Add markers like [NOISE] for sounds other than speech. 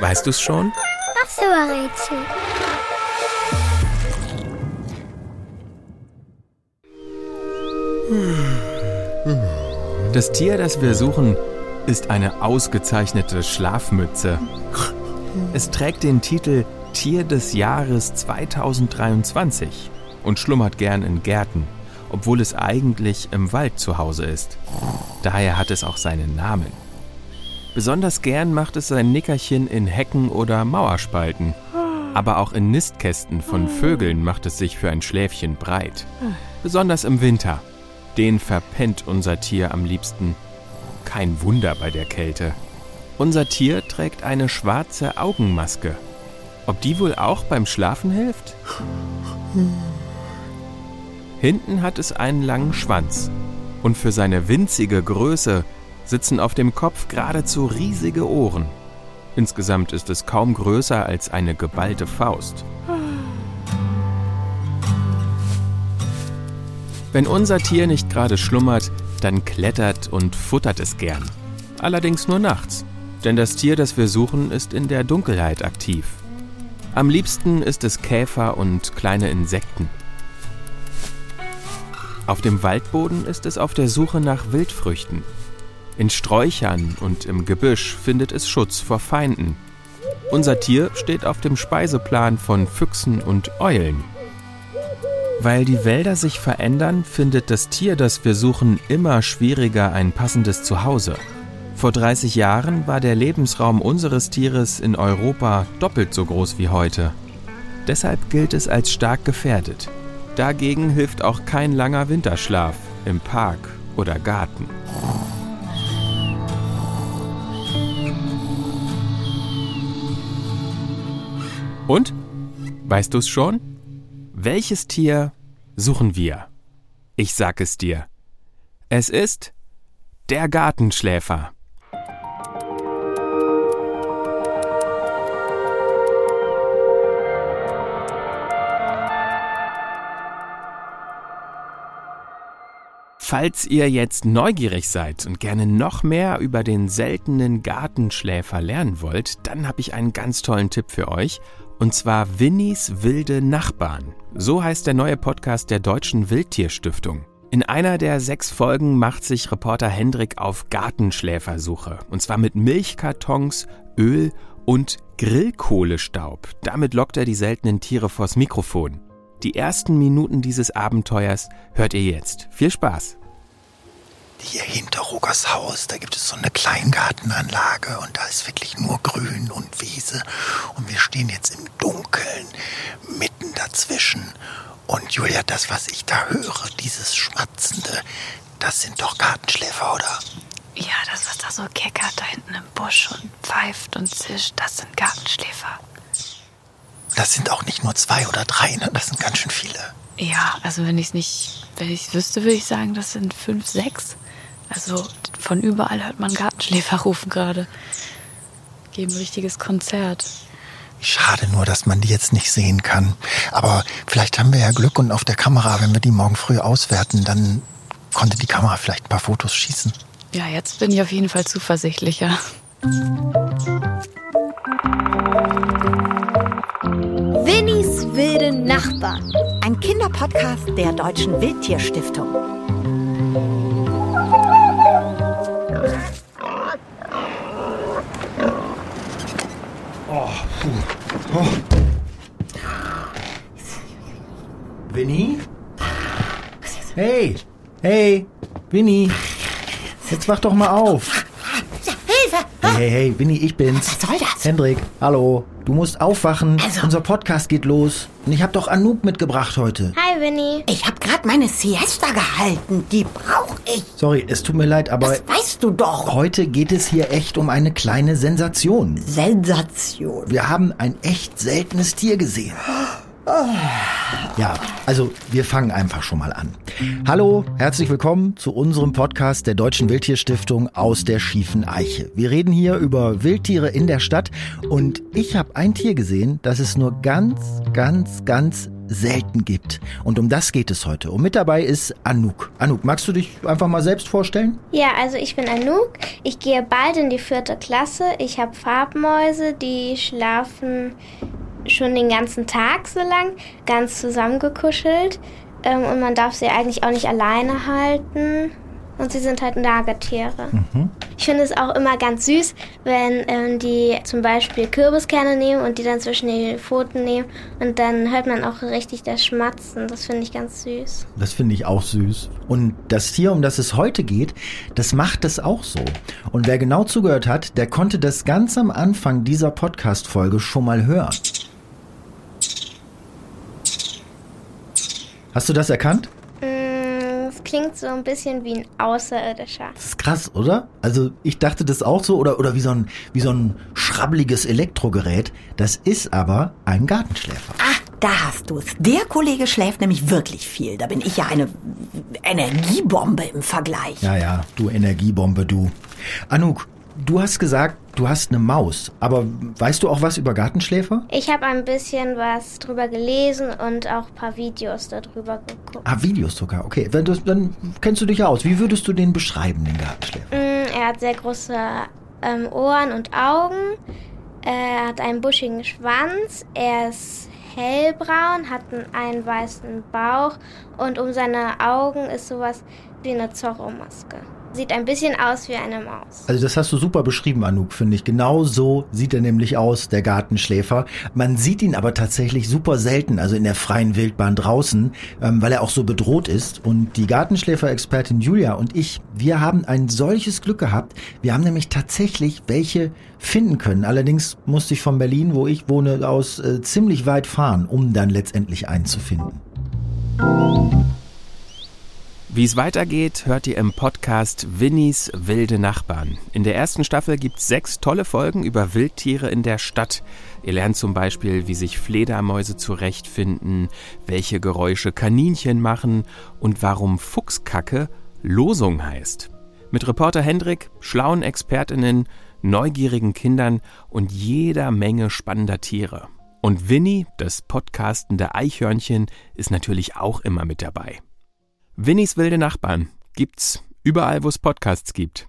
Weißt du's schon? Ach so, Rätsel. Das Tier, das wir suchen, ist eine ausgezeichnete Schlafmütze. Es trägt den Titel Tier des Jahres 2023 und schlummert gern in Gärten, obwohl es eigentlich im Wald zu Hause ist. Daher hat es auch seinen Namen. Besonders gern macht es sein Nickerchen in Hecken oder Mauerspalten. Aber auch in Nistkästen von Vögeln macht es sich für ein Schläfchen breit. Besonders im Winter. Den verpennt unser Tier am liebsten. Kein Wunder bei der Kälte. Unser Tier trägt eine schwarze Augenmaske. Ob die wohl auch beim Schlafen hilft? Hinten hat es einen langen Schwanz. Und für seine winzige Größe sitzen auf dem Kopf geradezu riesige Ohren. Insgesamt ist es kaum größer als eine geballte Faust. Wenn unser Tier nicht gerade schlummert, dann klettert und futtert es gern. Allerdings nur nachts, denn das Tier, das wir suchen, ist in der Dunkelheit aktiv. Am liebsten ist es Käfer und kleine Insekten. Auf dem Waldboden ist es auf der Suche nach Wildfrüchten. In Sträuchern und im Gebüsch findet es Schutz vor Feinden. Unser Tier steht auf dem Speiseplan von Füchsen und Eulen. Weil die Wälder sich verändern, findet das Tier, das wir suchen, immer schwieriger ein passendes Zuhause. Vor 30 Jahren war der Lebensraum unseres Tieres in Europa doppelt so groß wie heute. Deshalb gilt es als stark gefährdet. Dagegen hilft auch kein langer Winterschlaf im Park oder Garten. Und? Weißt du's schon? Welches Tier suchen wir? Ich sag es dir. Es ist der Gartenschläfer. Falls ihr jetzt neugierig seid und gerne noch mehr über den seltenen Gartenschläfer lernen wollt, dann habe ich einen ganz tollen Tipp für euch. Und zwar Winnies wilde Nachbarn. So heißt der neue Podcast der Deutschen Wildtierstiftung. In einer der sechs Folgen macht sich Reporter Hendrik auf Gartenschläfersuche. Und zwar mit Milchkartons, Öl und Grillkohlestaub. Damit lockt er die seltenen Tiere vors Mikrofon. Die ersten Minuten dieses Abenteuers hört ihr jetzt. Viel Spaß! Hier hinter Rogers Haus, da gibt es so eine Kleingartenanlage und da ist wirklich nur Grün und Wiese. Und wir stehen jetzt im Dunkeln, mitten dazwischen. Und Julia, das, was ich da höre, dieses Schmatzende, das sind doch Gartenschläfer, oder? Ja, das, was da so keckert da hinten im Busch und pfeift und zischt, das sind Gartenschläfer. Das sind auch nicht nur zwei oder drei, ne? das sind ganz schön viele. Ja, also wenn ich es nicht, wenn ich es wüsste, würde ich sagen, das sind fünf, sechs. Also von überall hört man Gartenschläfer rufen gerade. Geben ein richtiges Konzert. Schade nur, dass man die jetzt nicht sehen kann. Aber vielleicht haben wir ja Glück und auf der Kamera, wenn wir die morgen früh auswerten, dann konnte die Kamera vielleicht ein paar Fotos schießen. Ja, jetzt bin ich auf jeden Fall zuversichtlicher. Winnies wilde Nachbarn. Ein Kinderpodcast der Deutschen Wildtierstiftung. Oh. Winnie? Hey, hey, Winnie. Jetzt wach doch mal auf. Hey, hey, hey, Winnie, ich bin's. Was soll das? Hendrik, hallo. Du musst aufwachen. Also- Unser Podcast geht los. Und ich hab doch Anouk mitgebracht heute. Hi, Winnie. Ich habe gerade meine Siesta gehalten. Die brauche ich. Sorry, es tut mir leid, aber Das weißt du doch. heute geht es hier echt um eine kleine Sensation. Sensation. Wir haben ein echt seltenes Tier gesehen. [GASPS] Ja, also wir fangen einfach schon mal an. Hallo, herzlich willkommen zu unserem Podcast der Deutschen Wildtierstiftung aus der schiefen Eiche. Wir reden hier über Wildtiere in der Stadt und ich habe ein Tier gesehen, das es nur ganz, ganz, ganz selten gibt. Und um das geht es heute. Und mit dabei ist Anouk. Anouk, magst du dich einfach mal selbst vorstellen? Ja, also ich bin Anouk. Ich gehe bald in die vierte Klasse. Ich habe Farbmäuse, die schlafen schon den ganzen Tag so lang, ganz zusammengekuschelt. Ähm, und man darf sie eigentlich auch nicht alleine halten. Und sie sind halt Nagetiere. Mhm. Ich finde es auch immer ganz süß, wenn ähm, die zum Beispiel Kürbiskerne nehmen und die dann zwischen die Pfoten nehmen. Und dann hört man auch richtig das Schmatzen. Das finde ich ganz süß. Das finde ich auch süß. Und das Tier, um das es heute geht, das macht es auch so. Und wer genau zugehört hat, der konnte das ganz am Anfang dieser Podcast-Folge schon mal hören. Hast du das erkannt? Mm, Es klingt so ein bisschen wie ein Außerirdischer. Das ist krass, oder? Also ich dachte das auch so, oder, oder wie, so ein, wie so ein schrabbeliges Elektrogerät. Das ist aber ein Gartenschläfer. Ah, da hast du's. Der Kollege schläft nämlich wirklich viel. Da bin ich ja eine Energiebombe im Vergleich. Ja, ja, du Energiebombe, du. Anouk, du hast gesagt, du hast eine Maus. Aber weißt du auch was über Gartenschläfer? Ich habe ein bisschen was drüber gelesen und auch ein paar Videos darüber geguckt. Ah, Videos sogar. Okay, du, dann kennst du dich ja aus. Wie würdest du den beschreiben, den Gartenschläfer? Mm, Er hat sehr große ähm, Ohren und Augen. Er hat einen buschigen Schwanz. Er ist hellbraun, hat einen, einen weißen Bauch und um seine Augen ist sowas wie eine Zorro-Maske. Sieht ein bisschen aus wie eine Maus. Also das hast du super beschrieben, Anouk, finde ich. Genau so sieht er nämlich aus, der Gartenschläfer. Man sieht ihn aber tatsächlich super selten, also in der freien Wildbahn draußen, ähm, weil er auch so bedroht ist. Und die Gartenschläfer-Expertin Julia und ich, wir haben ein solches Glück gehabt. Wir haben nämlich tatsächlich welche finden können. Allerdings musste ich von Berlin, wo ich wohne, aus äh, ziemlich weit fahren, um dann letztendlich einen zu finden. Wie es weitergeht, hört ihr im Podcast Winnies wilde Nachbarn. In der ersten Staffel gibt es sechs tolle Folgen über Wildtiere in der Stadt. Ihr lernt zum Beispiel, wie sich Fledermäuse zurechtfinden, welche Geräusche Kaninchen machen und warum Fuchskacke Losung heißt. Mit Reporter Hendrik, schlauen Expertinnen, neugierigen Kindern und jeder Menge spannender Tiere. Und Winnie, das podcastende Eichhörnchen, ist natürlich auch immer mit dabei. Winnies wilde Nachbarn gibt's überall, wo es Podcasts gibt.